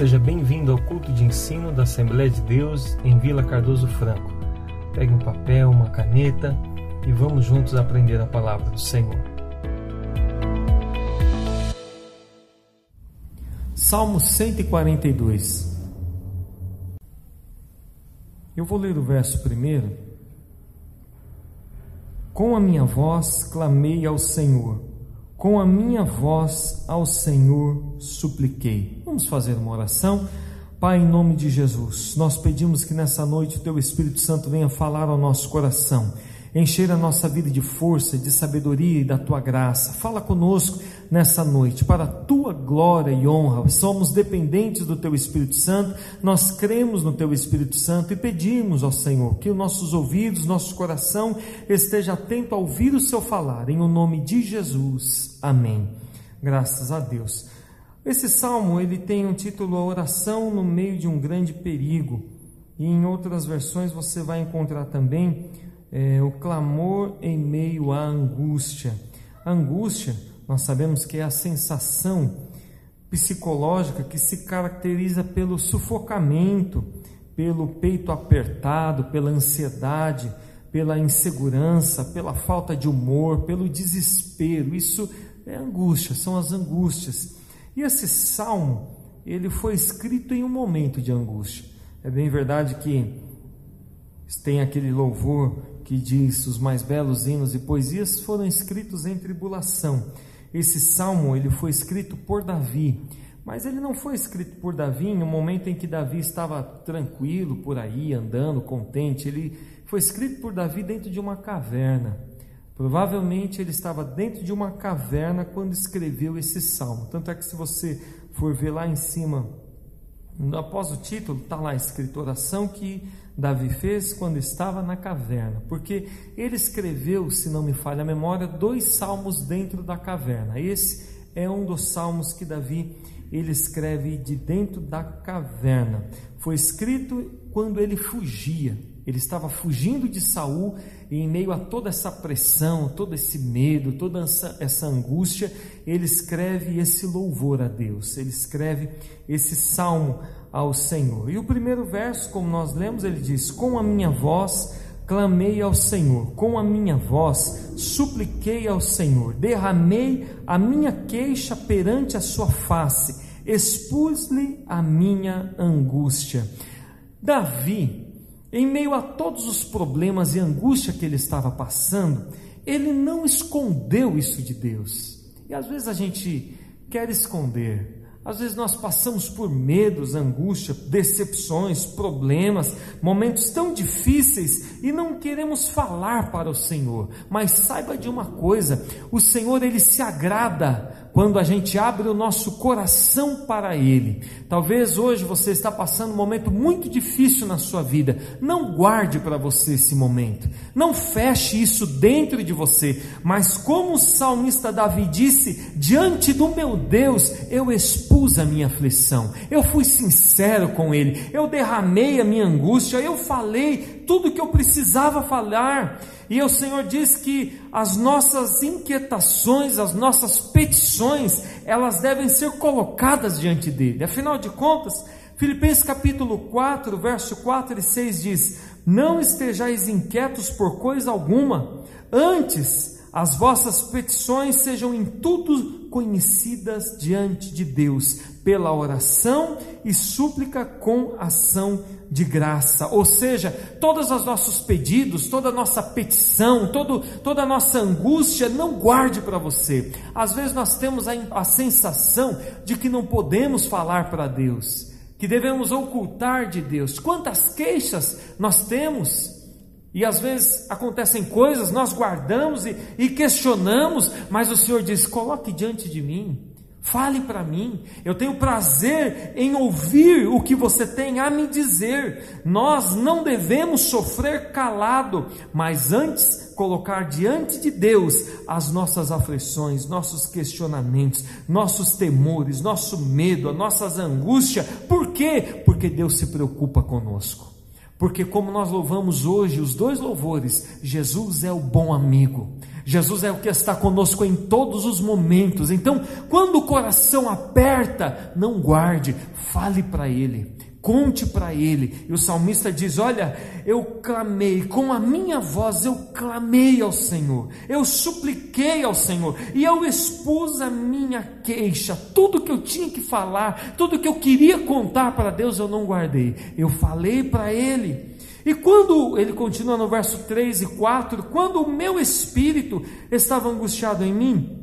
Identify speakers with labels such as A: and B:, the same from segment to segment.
A: Seja bem-vindo ao culto de ensino da Assembleia de Deus em Vila Cardoso Franco. Pegue um papel, uma caneta e vamos juntos aprender a palavra do Senhor. Salmo 142. Eu vou ler o verso primeiro. Com a minha voz clamei ao Senhor com a minha voz ao Senhor supliquei. Vamos fazer uma oração. Pai, em nome de Jesus, nós pedimos que nessa noite o Teu Espírito Santo venha falar ao nosso coração encher a nossa vida de força, de sabedoria e da tua graça. Fala conosco nessa noite, para a tua glória e honra. Somos dependentes do teu Espírito Santo, nós cremos no teu Espírito Santo e pedimos ao Senhor que os nossos ouvidos, nosso coração esteja atento a ouvir o seu falar, em o nome de Jesus. Amém. Graças a Deus. Esse salmo ele tem um título a oração no meio de um grande perigo. E em outras versões você vai encontrar também é, o clamor em meio à angústia. A angústia, nós sabemos que é a sensação psicológica que se caracteriza pelo sufocamento, pelo peito apertado, pela ansiedade, pela insegurança, pela falta de humor, pelo desespero. Isso é angústia, são as angústias. E esse salmo, ele foi escrito em um momento de angústia. É bem verdade que tem aquele louvor que diz: "Os mais belos hinos e poesias foram escritos em tribulação". Esse salmo ele foi escrito por Davi, mas ele não foi escrito por Davi em um momento em que Davi estava tranquilo por aí, andando, contente. Ele foi escrito por Davi dentro de uma caverna. Provavelmente ele estava dentro de uma caverna quando escreveu esse salmo. Tanto é que se você for ver lá em cima, após o título, está lá escrito oração que Davi fez quando estava na caverna, porque ele escreveu, se não me falha a memória, dois salmos dentro da caverna. Esse é um dos salmos que Davi ele escreve de dentro da caverna. Foi escrito quando ele fugia. Ele estava fugindo de Saul e em meio a toda essa pressão, todo esse medo, toda essa, angústia, ele escreve esse louvor a Deus. Ele escreve esse salmo ao Senhor. E o primeiro verso, como nós lemos, ele diz: Com a minha voz clamei ao Senhor, com a minha voz supliquei ao Senhor, derramei a minha queixa perante a sua face, expus-lhe a minha angústia. Davi, em meio a todos os problemas e angústia que ele estava passando, ele não escondeu isso de Deus. E às vezes a gente quer esconder, às vezes nós passamos por medos, angústia, decepções, problemas, momentos tão difíceis e não queremos falar para o Senhor. Mas saiba de uma coisa: o Senhor ele se agrada quando a gente abre o nosso coração para Ele. Talvez hoje você está passando um momento muito difícil na sua vida. Não guarde para você esse momento. Não feche isso dentro de você. Mas como o salmista Davi disse, diante do meu Deus, eu expus a minha aflição. Eu fui sincero com Ele. Eu derramei a minha angústia. Eu falei tudo que eu precisava falar. E o Senhor diz que as nossas inquietações, as nossas petições, elas devem ser colocadas diante dele. Afinal de contas, Filipenses capítulo 4, verso 4 e 6 diz: Não estejais inquietos por coisa alguma, antes as vossas petições sejam em tudo conhecidas diante de Deus, pela oração e súplica com ação de graça. Ou seja, todos os nossos pedidos, toda a nossa petição, todo, toda a nossa angústia, não guarde para você. Às vezes nós temos a, a sensação de que não podemos falar para Deus, que devemos ocultar de Deus. Quantas queixas nós temos? E às vezes acontecem coisas, nós guardamos e, e questionamos, mas o Senhor diz: coloque diante de mim, fale para mim, eu tenho prazer em ouvir o que você tem a me dizer. Nós não devemos sofrer calado, mas antes colocar diante de Deus as nossas aflições, nossos questionamentos, nossos temores, nosso medo, as nossas angústias. Por quê? Porque Deus se preocupa conosco. Porque, como nós louvamos hoje, os dois louvores, Jesus é o bom amigo. Jesus é o que está conosco em todos os momentos. Então, quando o coração aperta, não guarde, fale para Ele, conte para Ele. E o salmista diz: Olha, eu clamei, com a minha voz eu clamei ao Senhor, eu supliquei ao Senhor, e eu expus a minha queixa, tudo que eu tinha que falar, tudo que eu queria contar para Deus, eu não guardei, eu falei para Ele. E quando, ele continua no verso 3 e 4, quando o meu espírito estava angustiado em mim,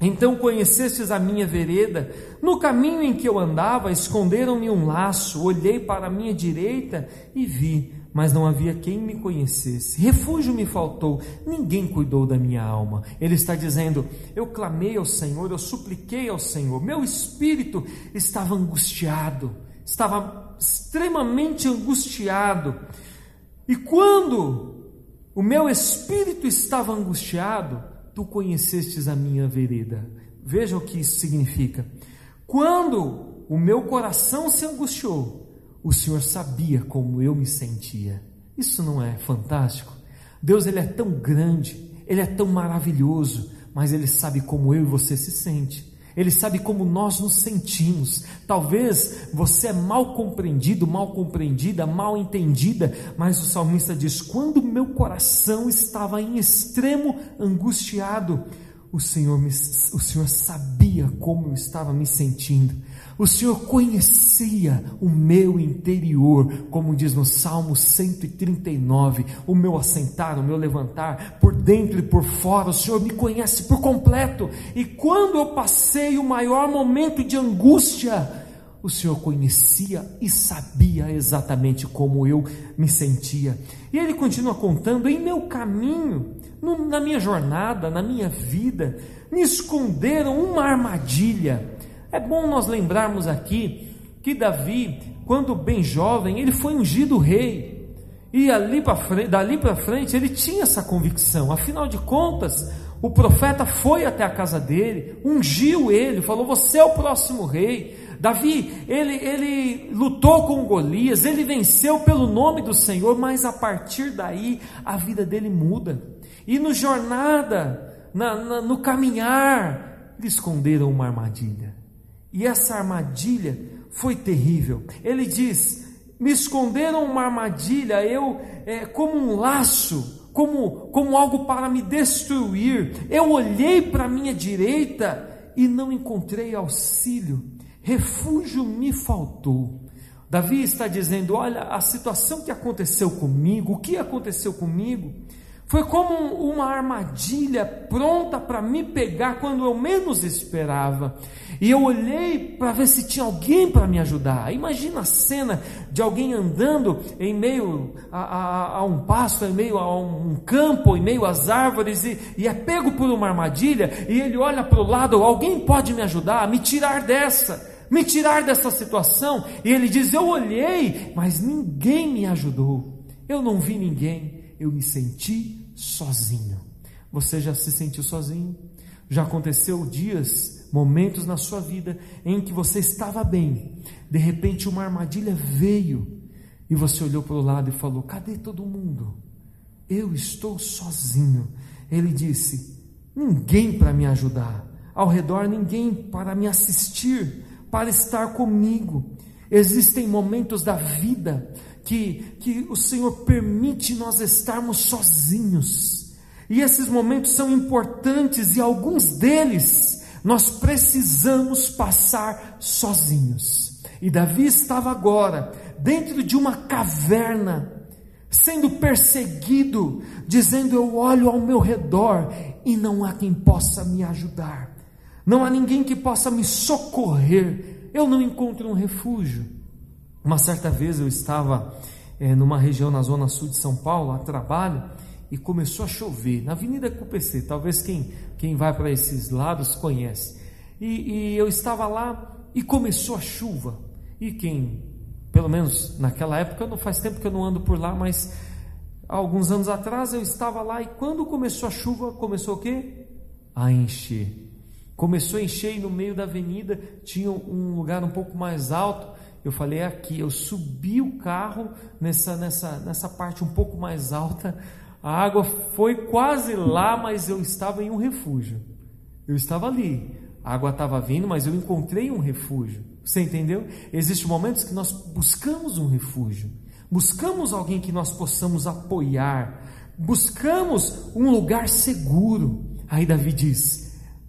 A: então conhecestes a minha vereda, no caminho em que eu andava, esconderam-me um laço, olhei para a minha direita e vi, mas não havia quem me conhecesse. Refúgio me faltou, ninguém cuidou da minha alma. Ele está dizendo: Eu clamei ao Senhor, eu supliquei ao Senhor, meu espírito estava angustiado, estava extremamente angustiado. E quando o meu espírito estava angustiado, tu conhecestes a minha vereda. Veja o que isso significa. Quando o meu coração se angustiou, o Senhor sabia como eu me sentia. Isso não é fantástico? Deus ele é tão grande, ele é tão maravilhoso, mas ele sabe como eu e você se sente. Ele sabe como nós nos sentimos. Talvez você é mal compreendido, mal compreendida, mal entendida, mas o salmista diz: quando meu coração estava em extremo angustiado, o Senhor, me, o Senhor sabia como eu estava me sentindo. O Senhor conhecia o meu interior, como diz no Salmo 139, o meu assentar, o meu levantar, por dentro e por fora, o Senhor me conhece por completo. E quando eu passei o maior momento de angústia, o Senhor conhecia e sabia exatamente como eu me sentia. E ele continua contando: em meu caminho, no, na minha jornada, na minha vida, me esconderam uma armadilha é bom nós lembrarmos aqui que Davi, quando bem jovem, ele foi ungido rei. E ali pra dali para frente ele tinha essa convicção. Afinal de contas, o profeta foi até a casa dele, ungiu ele, falou: Você é o próximo rei. Davi, ele, ele lutou com Golias, ele venceu pelo nome do Senhor, mas a partir daí a vida dele muda. E no jornada, na, na, no caminhar, lhe esconderam uma armadilha. E essa armadilha foi terrível. Ele diz: me esconderam uma armadilha, eu é, como um laço, como, como algo para me destruir. Eu olhei para a minha direita e não encontrei auxílio. Refúgio me faltou. Davi está dizendo: Olha, a situação que aconteceu comigo, o que aconteceu comigo, foi como uma armadilha pronta para me pegar quando eu menos esperava. E eu olhei para ver se tinha alguém para me ajudar. Imagina a cena de alguém andando em meio a, a, a, um pasto, em meio a um campo, em meio às árvores, e, e é pego por uma armadilha, e ele olha para o lado: alguém pode me ajudar a me tirar dessa me tirar dessa situação. E ele diz: Eu olhei, mas ninguém me ajudou. Eu não vi ninguém eu me senti sozinho. Você já se sentiu sozinho? Já aconteceu dias, momentos na sua vida em que você estava bem, de repente uma armadilha veio e você olhou para o lado e falou: Cadê todo mundo? Eu estou sozinho. Ele disse: Ninguém para me ajudar, ao redor ninguém para me assistir, para estar comigo. Existem momentos da vida que, que o Senhor permite nós estarmos sozinhos. E esses momentos são importantes e alguns deles nós precisamos passar sozinhos. E Davi estava agora dentro de uma caverna, sendo perseguido, dizendo: Eu olho ao meu redor e não há quem possa me ajudar, não há ninguém que possa me socorrer, eu não encontro um refúgio. Uma certa vez eu estava é, numa região na zona sul de São Paulo, a trabalho, e começou a chover, na Avenida Cupc, talvez quem, quem vai para esses lados conhece. E, e eu estava lá e começou a chuva. E quem, pelo menos naquela época, não faz tempo que eu não ando por lá, mas alguns anos atrás eu estava lá e quando começou a chuva, começou o quê? A encher. Começou a encher e no meio da avenida tinha um lugar um pouco mais alto eu falei é aqui, eu subi o carro nessa, nessa, nessa parte um pouco mais alta, A água foi quase lá, mas eu estava em um refúgio. Eu estava ali. A água estava vindo, mas eu encontrei um refúgio. Você entendeu? Existem momentos que nós buscamos um refúgio. Buscamos alguém que nós possamos apoiar. Buscamos um lugar seguro. Aí Davi diz: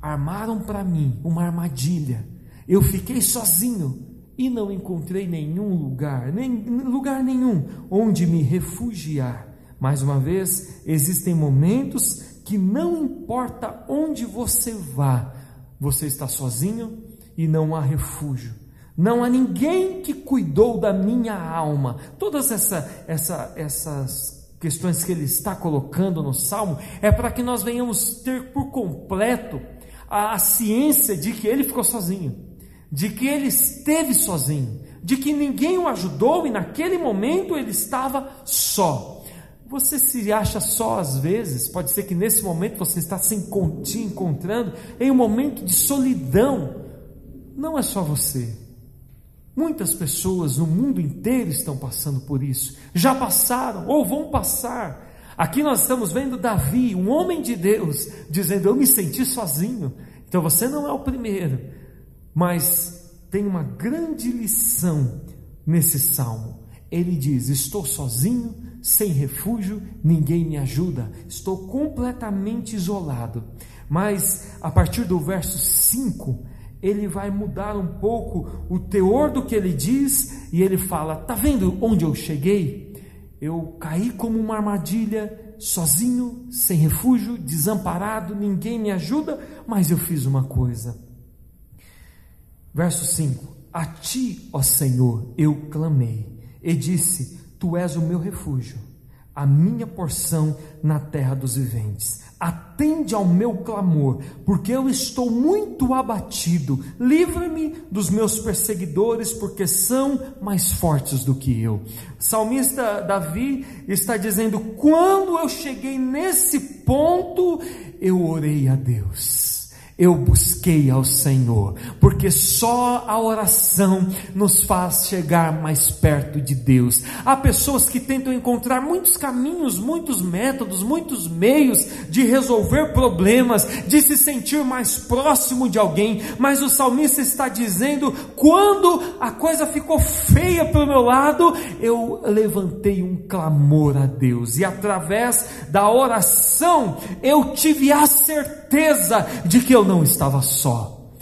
A: Armaram para mim uma armadilha. Eu fiquei sozinho e não encontrei nenhum lugar, nem lugar nenhum onde me refugiar. Mais uma vez, existem momentos que não importa onde você vá, você está sozinho e não há refúgio. Não há ninguém que cuidou da minha alma. Todas essa, essa, essas questões que ele está colocando no salmo é para que nós venhamos ter por completo a, a ciência de que ele ficou sozinho, de que ele esteve sozinho, de que ninguém o ajudou e naquele momento ele estava só. Você se acha só às vezes, pode ser que nesse momento você está se encontrando em um momento de solidão. Não é só você. Muitas pessoas no mundo inteiro estão passando por isso, já passaram ou vão passar. Aqui nós estamos vendo Davi, um homem de Deus, dizendo: Eu me senti sozinho. Então você não é o primeiro, mas tem uma grande lição nesse salmo. Ele diz: Estou sozinho, sem refúgio, ninguém me ajuda, estou completamente isolado. Mas a partir do verso 5, ele vai mudar um pouco o teor do que ele diz e ele fala: Tá vendo onde eu cheguei? Eu caí como uma armadilha, sozinho, sem refúgio, desamparado, ninguém me ajuda, mas eu fiz uma coisa. Verso 5: A ti, ó Senhor, eu clamei e disse: Tu és o meu refúgio, a minha porção na terra dos viventes. Atende ao meu clamor, porque eu estou muito abatido. Livra-me dos meus perseguidores, porque são mais fortes do que eu. Salmista Davi está dizendo: quando eu cheguei nesse ponto, eu orei a Deus eu busquei ao Senhor, porque só a oração nos faz chegar mais perto de Deus. Há pessoas que tentam encontrar muitos caminhos, muitos métodos, muitos meios de resolver problemas, de se sentir mais próximo de alguém, mas o salmista está dizendo: quando a coisa ficou feia para o meu lado, eu levantei um clamor a Deus, e através da oração eu tive a certeza de que eu não estava só.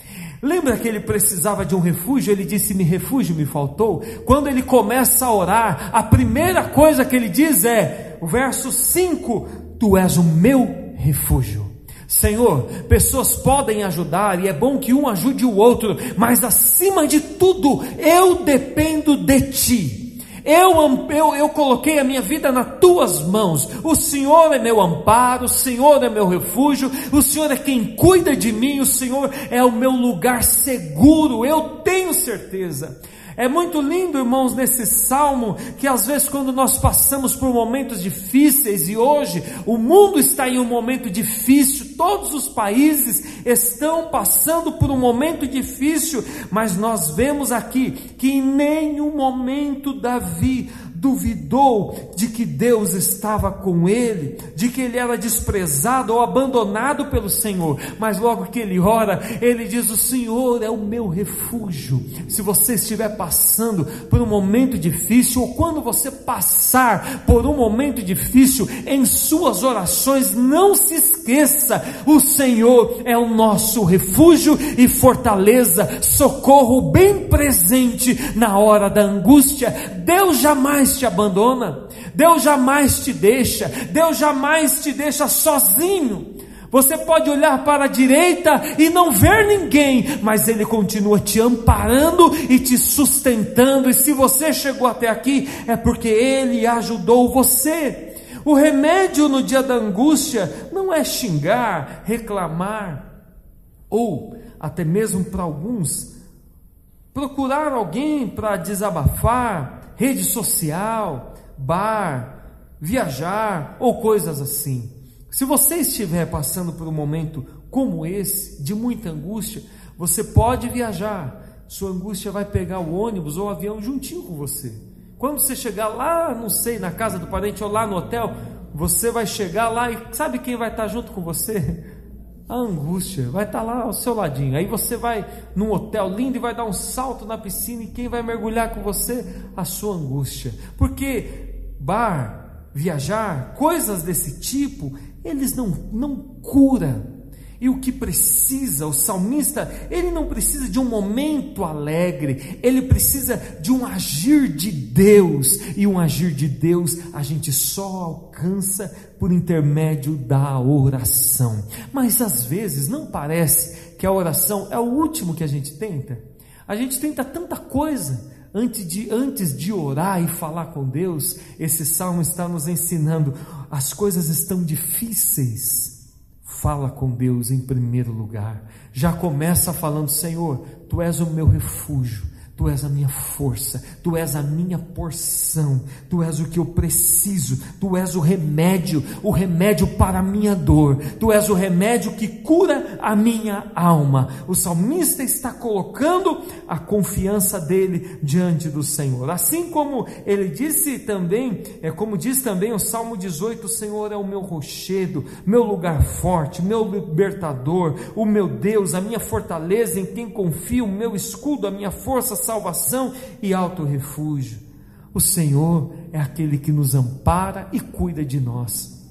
A: Lembra que ele precisava de um refúgio? Ele disse: Me refúgio me faltou. Quando ele começa a orar, a primeira coisa que ele diz é: o verso 5: Tu és o meu refúgio. Senhor, pessoas podem ajudar e é bom que um ajude o outro, mas acima de tudo, eu dependo de Ti. Eu, eu, eu coloquei a minha vida nas tuas mãos. O Senhor é meu amparo, o Senhor é meu refúgio, o Senhor é quem cuida de mim, o Senhor é o meu lugar seguro. Eu tenho certeza. É muito lindo, irmãos, nesse salmo, que às vezes quando nós passamos por momentos difíceis, e hoje o mundo está em um momento difícil, todos os países estão passando por um momento difícil, mas nós vemos aqui que em nenhum momento Davi duvidou de que Deus estava com ele, de que ele era desprezado ou abandonado pelo Senhor, mas logo que ele ora, ele diz: O Senhor é o meu refúgio. Se você estiver passando por um momento difícil, ou quando você passar por um momento difícil, em suas orações, não se esqueça: o Senhor é o nosso refúgio e fortaleza, socorro bem presente na hora da angústia. Deus jamais te abandona, Deus jamais te deixa, Deus jamais te deixa sozinho. Você pode olhar para a direita e não ver ninguém, mas Ele continua te amparando e te sustentando. E se você chegou até aqui, é porque Ele ajudou você. O remédio no dia da angústia não é xingar, reclamar, ou até mesmo para alguns, procurar alguém para desabafar, rede social, bar, viajar ou coisas assim. Se você estiver passando por um momento como esse, de muita angústia, você pode viajar. Sua angústia vai pegar o ônibus ou o avião juntinho com você. Quando você chegar lá, não sei, na casa do parente ou lá no hotel, você vai chegar lá e sabe quem vai estar junto com você? A angústia vai estar lá ao seu ladinho. Aí você vai num hotel lindo e vai dar um salto na piscina e quem vai mergulhar com você? A sua angústia. Porque bar, viajar, coisas desse tipo, eles não não cura e o que precisa, o salmista, ele não precisa de um momento alegre, ele precisa de um agir de Deus, e um agir de Deus a gente só alcança por intermédio da oração. Mas às vezes não parece que a oração é o último que a gente tenta? A gente tenta tanta coisa, antes de, antes de orar e falar com Deus, esse salmo está nos ensinando: as coisas estão difíceis, Fala com Deus em primeiro lugar. Já começa falando: Senhor, tu és o meu refúgio, Tu és a minha força, Tu és a minha porção, Tu és o que eu preciso, Tu és o remédio, o remédio para a minha dor, Tu és o remédio que cura a minha alma. O salmista está colocando a confiança dele diante do Senhor. Assim como ele disse também, é como diz também o Salmo 18: O Senhor é o meu rochedo, meu lugar forte, meu libertador, o meu Deus, a minha fortaleza em quem confio, o meu escudo, a minha força salvação e alto refúgio. O Senhor é aquele que nos ampara e cuida de nós.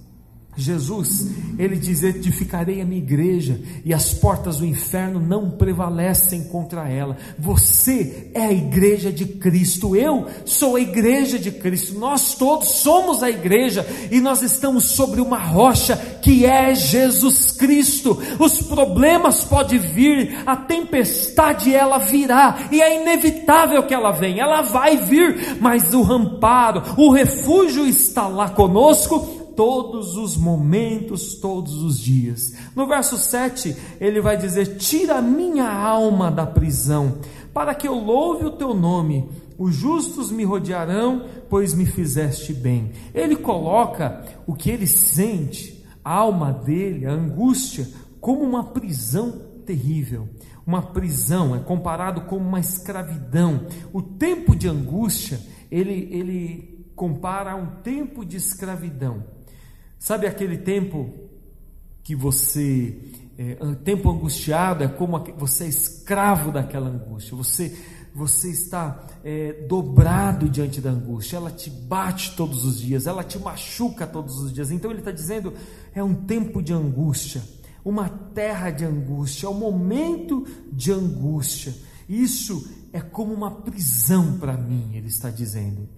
A: Jesus, ele diz: Edificarei a minha igreja e as portas do inferno não prevalecem contra ela. Você é a igreja de Cristo, eu sou a igreja de Cristo, nós todos somos a igreja e nós estamos sobre uma rocha que é Jesus Cristo. Os problemas podem vir, a tempestade ela virá e é inevitável que ela venha, ela vai vir, mas o ramparo, o refúgio está lá conosco todos os momentos, todos os dias. No verso 7, ele vai dizer: Tira a minha alma da prisão, para que eu louve o teu nome. Os justos me rodearão, pois me fizeste bem. Ele coloca o que ele sente, a alma dele, a angústia, como uma prisão terrível. Uma prisão é comparado com uma escravidão. O tempo de angústia, ele, ele compara a um tempo de escravidão. Sabe aquele tempo que você, é, tempo angustiado, é como você é escravo daquela angústia, você, você está é, dobrado diante da angústia, ela te bate todos os dias, ela te machuca todos os dias. Então ele está dizendo: é um tempo de angústia, uma terra de angústia, é um momento de angústia. Isso é como uma prisão para mim, ele está dizendo.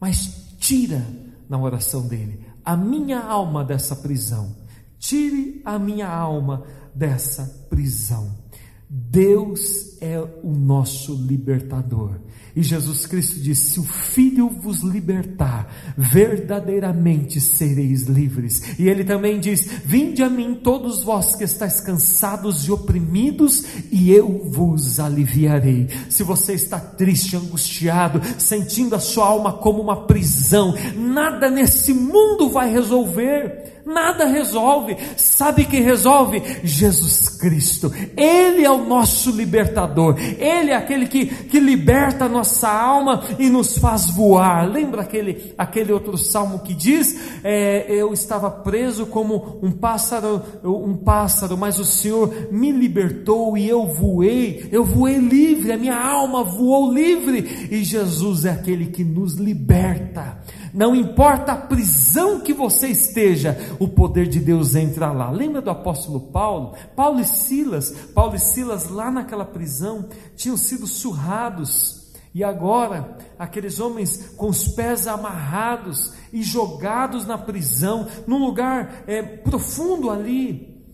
A: Mas tira na oração dele a minha alma dessa prisão. Tire a minha alma dessa prisão. Deus é o nosso libertador. E Jesus Cristo disse: Se o Filho vos libertar, verdadeiramente sereis livres. E ele também diz: Vinde a mim, todos vós que estáis cansados e oprimidos, e eu vos aliviarei. Se você está triste, angustiado, sentindo a sua alma como uma prisão, nada nesse mundo vai resolver nada resolve. Sabe quem resolve? Jesus Cristo. Ele é o nosso libertador. Ele é aquele que, que liberta a nossa alma e nos faz voar. Lembra aquele, aquele outro salmo que diz: é, Eu estava preso como um pássaro, um pássaro, mas o Senhor me libertou e eu voei. Eu voei livre, a minha alma voou livre. E Jesus é aquele que nos liberta. Não importa a prisão que você esteja, o poder de Deus entra lá. Lembra do apóstolo Paulo? Paulo e Silas, Paulo e Silas lá naquela prisão tinham sido surrados. E agora, aqueles homens com os pés amarrados e jogados na prisão, num lugar é, profundo ali,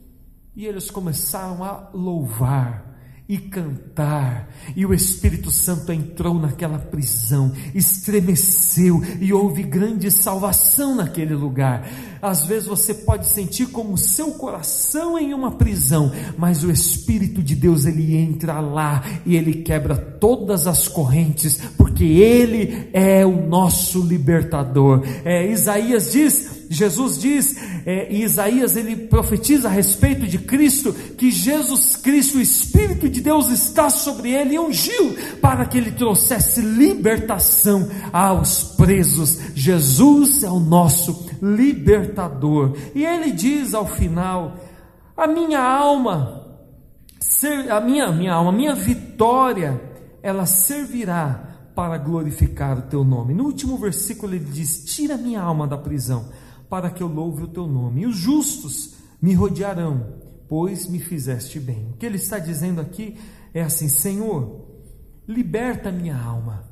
A: e eles começaram a louvar e cantar, e o Espírito Santo entrou naquela prisão, estremeceu e houve grande salvação naquele lugar. Às vezes você pode sentir como seu coração em uma prisão, mas o Espírito de Deus ele entra lá e ele quebra todas as correntes, porque ele é o nosso libertador. É, Isaías diz Jesus diz, é, em Isaías ele profetiza a respeito de Cristo, que Jesus Cristo, o Espírito de Deus está sobre ele e ungiu para que ele trouxesse libertação aos presos. Jesus é o nosso libertador. E ele diz ao final: a minha alma, a minha, minha alma, minha vitória, ela servirá para glorificar o teu nome. No último versículo ele diz: Tira minha alma da prisão, para que eu louve o teu nome. E os justos me rodearão, pois me fizeste bem. O que ele está dizendo aqui é assim: Senhor, liberta minha alma,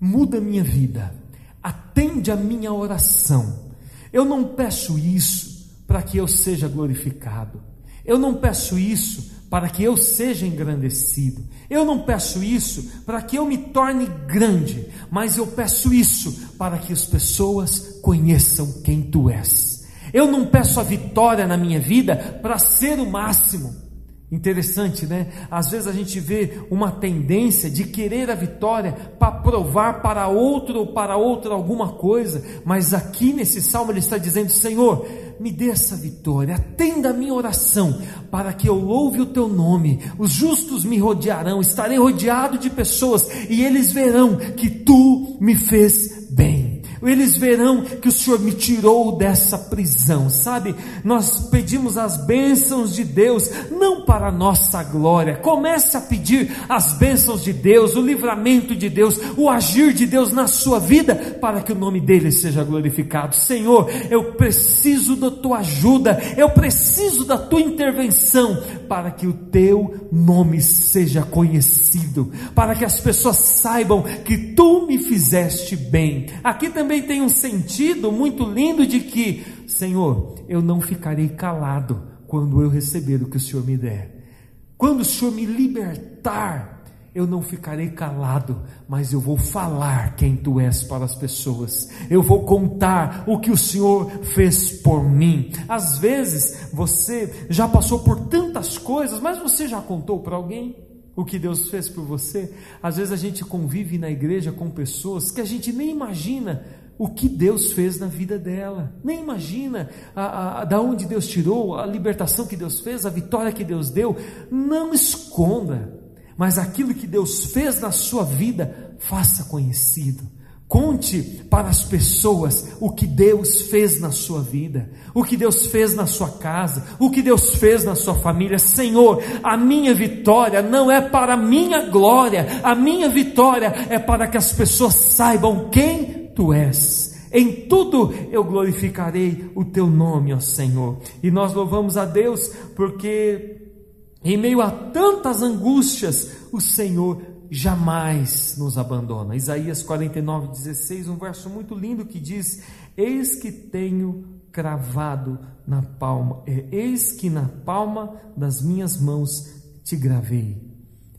A: muda minha vida, atende a minha oração. Eu não peço isso para que eu seja glorificado. Eu não peço isso para que eu seja engrandecido. Eu não peço isso para que eu me torne grande, mas eu peço isso para que as pessoas conheçam quem tu és. Eu não peço a vitória na minha vida para ser o máximo. Interessante, né? Às vezes a gente vê uma tendência de querer a vitória para provar para outro ou para outra alguma coisa, mas aqui nesse salmo ele está dizendo: Senhor, me dê essa vitória, atenda a minha oração, para que eu louve o teu nome. Os justos me rodearão, estarei rodeado de pessoas e eles verão que tu me fez bem eles verão que o Senhor me tirou dessa prisão, sabe? Nós pedimos as bênçãos de Deus, não para nossa glória. Comece a pedir as bênçãos de Deus, o livramento de Deus, o agir de Deus na sua vida, para que o nome dele seja glorificado. Senhor, eu preciso da tua ajuda, eu preciso da tua intervenção, para que o teu nome seja conhecido, para que as pessoas saibam que tu me fizeste bem. Aqui também também tem um sentido muito lindo de que, Senhor, eu não ficarei calado quando eu receber o que o Senhor me der. Quando o Senhor me libertar, eu não ficarei calado, mas eu vou falar quem tu és para as pessoas. Eu vou contar o que o Senhor fez por mim. Às vezes você já passou por tantas coisas, mas você já contou para alguém? o que Deus fez por você. Às vezes a gente convive na igreja com pessoas que a gente nem imagina o que Deus fez na vida dela. Nem imagina a, a, da onde Deus tirou, a libertação que Deus fez, a vitória que Deus deu. Não esconda, mas aquilo que Deus fez na sua vida, faça conhecido. Conte para as pessoas o que Deus fez na sua vida, o que Deus fez na sua casa, o que Deus fez na sua família. Senhor, a minha vitória não é para a minha glória, a minha vitória é para que as pessoas saibam quem tu és. Em tudo eu glorificarei o teu nome, ó Senhor. E nós louvamos a Deus porque em meio a tantas angústias, o Senhor jamais nos abandona. Isaías 49, 16, um verso muito lindo que diz: Eis que tenho cravado na palma, é, eis que na palma das minhas mãos te gravei.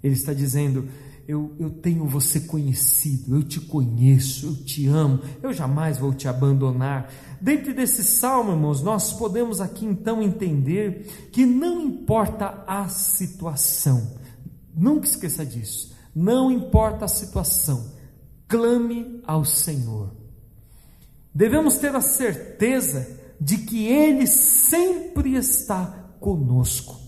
A: Ele está dizendo: eu, eu tenho você conhecido, eu te conheço, eu te amo, eu jamais vou te abandonar. Dentro desse salmo, irmãos, nós podemos aqui então entender que não importa a situação, nunca esqueça disso não importa a situação, clame ao Senhor. Devemos ter a certeza de que Ele sempre está conosco.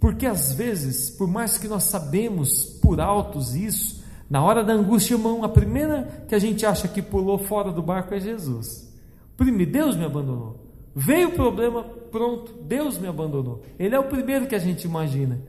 A: Porque às vezes, por mais que nós sabemos por altos isso, na hora da angústia, irmão, a primeira que a gente acha que pulou fora do barco é Jesus. Primeiro, Deus me abandonou. Veio o problema, pronto, Deus me abandonou. Ele é o primeiro que a gente imagina.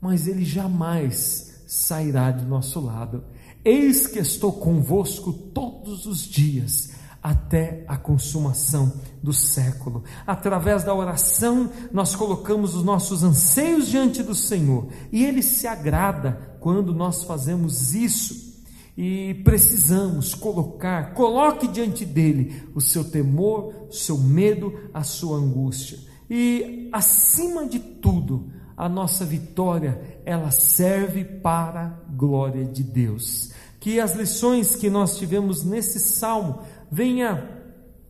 A: Mas ele jamais sairá de nosso lado. Eis que estou convosco todos os dias, até a consumação do século. Através da oração, nós colocamos os nossos anseios diante do Senhor, e Ele se agrada quando nós fazemos isso. E precisamos colocar, coloque diante dele o seu temor, o seu medo, a sua angústia. E acima de tudo, a nossa vitória, ela serve para a glória de Deus. Que as lições que nós tivemos nesse salmo venha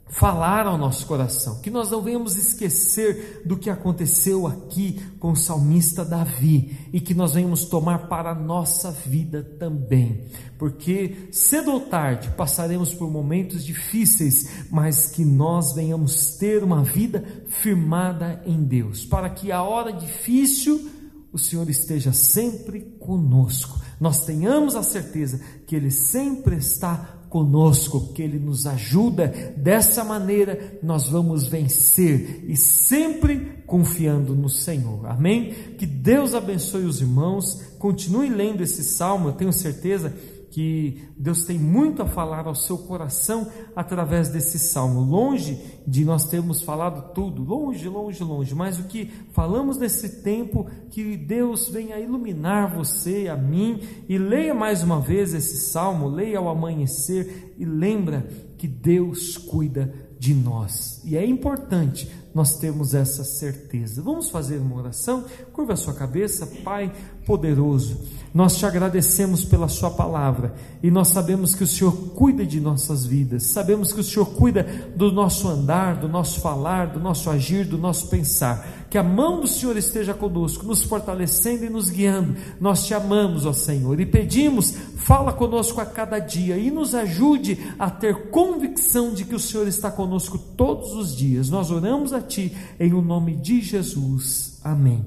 A: falar ao nosso coração, que nós não venhamos esquecer do que aconteceu aqui com o salmista Davi e que nós venhamos tomar para a nossa vida também, porque cedo ou tarde passaremos por momentos difíceis, mas que nós venhamos ter uma vida firmada em Deus, para que a hora difícil o Senhor esteja sempre conosco, nós tenhamos a certeza que Ele sempre está conosco, que Ele nos ajuda. Dessa maneira nós vamos vencer e sempre confiando no Senhor. Amém? Que Deus abençoe os irmãos. Continue lendo esse salmo, eu tenho certeza que Deus tem muito a falar ao seu coração através desse salmo. Longe de nós termos falado tudo, longe, longe, longe, mas o que falamos nesse tempo, que Deus venha iluminar você, a mim, e leia mais uma vez esse salmo, leia ao amanhecer e lembra que Deus cuida de nós. E é importante nós termos essa certeza. Vamos fazer uma oração? Curva a sua cabeça, Pai poderoso. Nós te agradecemos pela Sua palavra e nós sabemos que o Senhor cuida de nossas vidas, sabemos que o Senhor cuida do nosso andar, do nosso falar, do nosso agir, do nosso pensar. Que a mão do Senhor esteja conosco, nos fortalecendo e nos guiando. Nós te amamos, ó Senhor, e pedimos, fala conosco a cada dia e nos ajude a ter convicção de que o Senhor está conosco todos os dias. Nós oramos a Ti em o nome de Jesus. Amém.